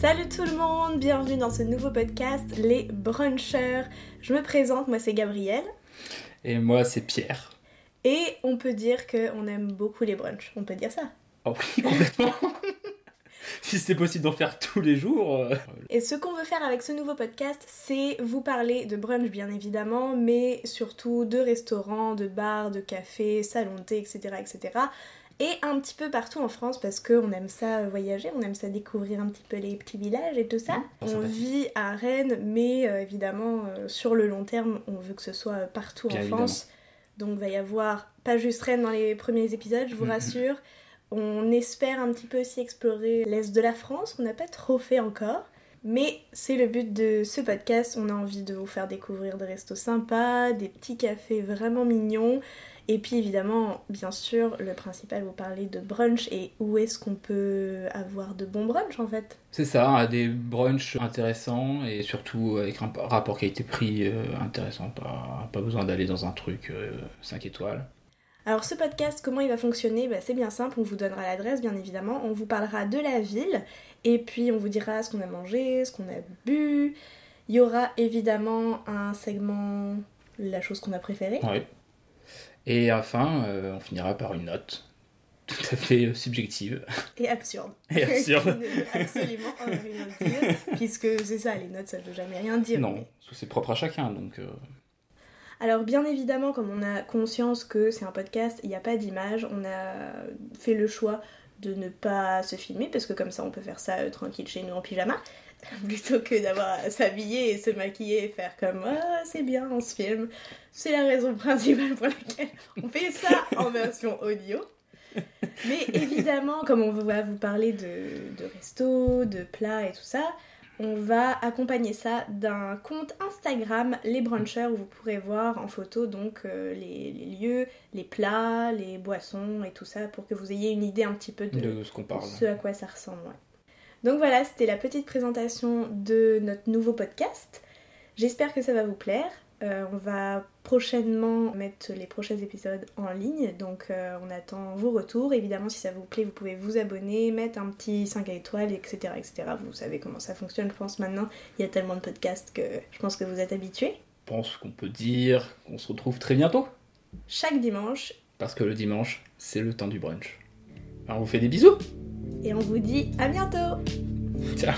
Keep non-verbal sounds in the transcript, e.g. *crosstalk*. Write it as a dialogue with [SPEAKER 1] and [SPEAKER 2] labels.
[SPEAKER 1] Salut tout le monde, bienvenue dans ce nouveau podcast Les Brunchers. Je me présente, moi c'est Gabrielle.
[SPEAKER 2] Et moi c'est Pierre.
[SPEAKER 1] Et on peut dire qu'on aime beaucoup les brunchs, on peut dire ça.
[SPEAKER 2] Oh oui, complètement. *laughs* si c'est possible d'en faire tous les jours. euh,
[SPEAKER 1] Et ce qu'on veut faire avec ce nouveau podcast, c'est vous parler de brunch bien évidemment, mais surtout de restaurants, de bars, de cafés, salons de thé, etc. etc. Et un petit peu partout en France parce qu'on aime ça euh, voyager, on aime ça découvrir un petit peu les petits villages et tout ça.
[SPEAKER 2] Mmh,
[SPEAKER 1] on vit à Rennes, mais euh, évidemment euh, sur le long terme, on veut que ce soit partout
[SPEAKER 2] Bien
[SPEAKER 1] en France. Donc va y avoir pas juste Rennes dans les premiers épisodes, je vous
[SPEAKER 2] Mhm.
[SPEAKER 1] rassure. On espère un petit peu aussi explorer l'Est de la France, qu'on n'a pas trop fait encore. Mais c'est le but de ce podcast, on a envie de vous faire découvrir des restos sympas, des petits cafés vraiment mignons. Et puis évidemment, bien sûr, le principal, vous parler de brunch et où est-ce qu'on peut avoir de bons brunchs en fait?
[SPEAKER 2] C'est ça, hein, des brunchs intéressants et surtout avec un rapport qualité-prix euh, intéressant. Pas, pas besoin d'aller dans un truc 5 étoiles.
[SPEAKER 1] Alors ce podcast, comment il va fonctionner? Bah, C'est bien simple, on vous donnera l'adresse bien évidemment, on vous parlera de la ville et puis on vous dira ce qu'on a mangé, ce qu'on a bu. Il y aura évidemment un segment, la chose qu'on a préférée.
[SPEAKER 2] Ouais. Et enfin, euh, on finira par une note tout à fait euh, subjective.
[SPEAKER 1] Et absurde. *laughs*
[SPEAKER 2] Et absurde.
[SPEAKER 1] Ne *laughs* absolument rien dire, puisque c'est ça, les notes ça veut jamais rien dire.
[SPEAKER 2] non, que c'est propre à chacun, donc... euh,
[SPEAKER 1] Alors bien évidemment, comme on a conscience que c'est un podcast, il n'y a pas d'image, on a fait le choix de ne pas se filmer, parce que comme ça on peut faire ça euh, tranquille chez nous en pyjama, *laughs* plutôt que d'avoir à s'habiller et se maquiller et faire comme ah c'est bien on se filme. C'est la raison principale pour laquelle on fait ça en *laughs* version audio. Mais évidemment, comme on va vous parler de, de resto, de plats et tout ça, on va accompagner ça d'un compte Instagram, les brunchers, où vous pourrez voir en photo donc euh, les, les lieux, les plats, les boissons et tout ça pour que vous ayez une idée un petit peu de,
[SPEAKER 2] de ce qu'on parle.
[SPEAKER 1] ce à quoi ça ressemble. ouais. Donc voilà, c'était la petite présentation de notre nouveau podcast. J'espère que ça va vous plaire. Euh, on va prochainement mettre les prochains épisodes en ligne, donc euh, on attend vos retours. Évidemment, si ça vous plaît, vous pouvez vous abonner, mettre un petit 5 étoiles, etc., etc. Vous savez comment ça fonctionne, je pense maintenant. Il y a tellement de podcasts que je pense que vous êtes habitués.
[SPEAKER 2] Je pense qu'on peut dire qu'on se retrouve très bientôt.
[SPEAKER 1] Chaque dimanche,
[SPEAKER 2] Parce que le dimanche, c'est le temps du brunch. Alors on vous fait des bisous.
[SPEAKER 1] et on vous dit à bientôt
[SPEAKER 2] Ciao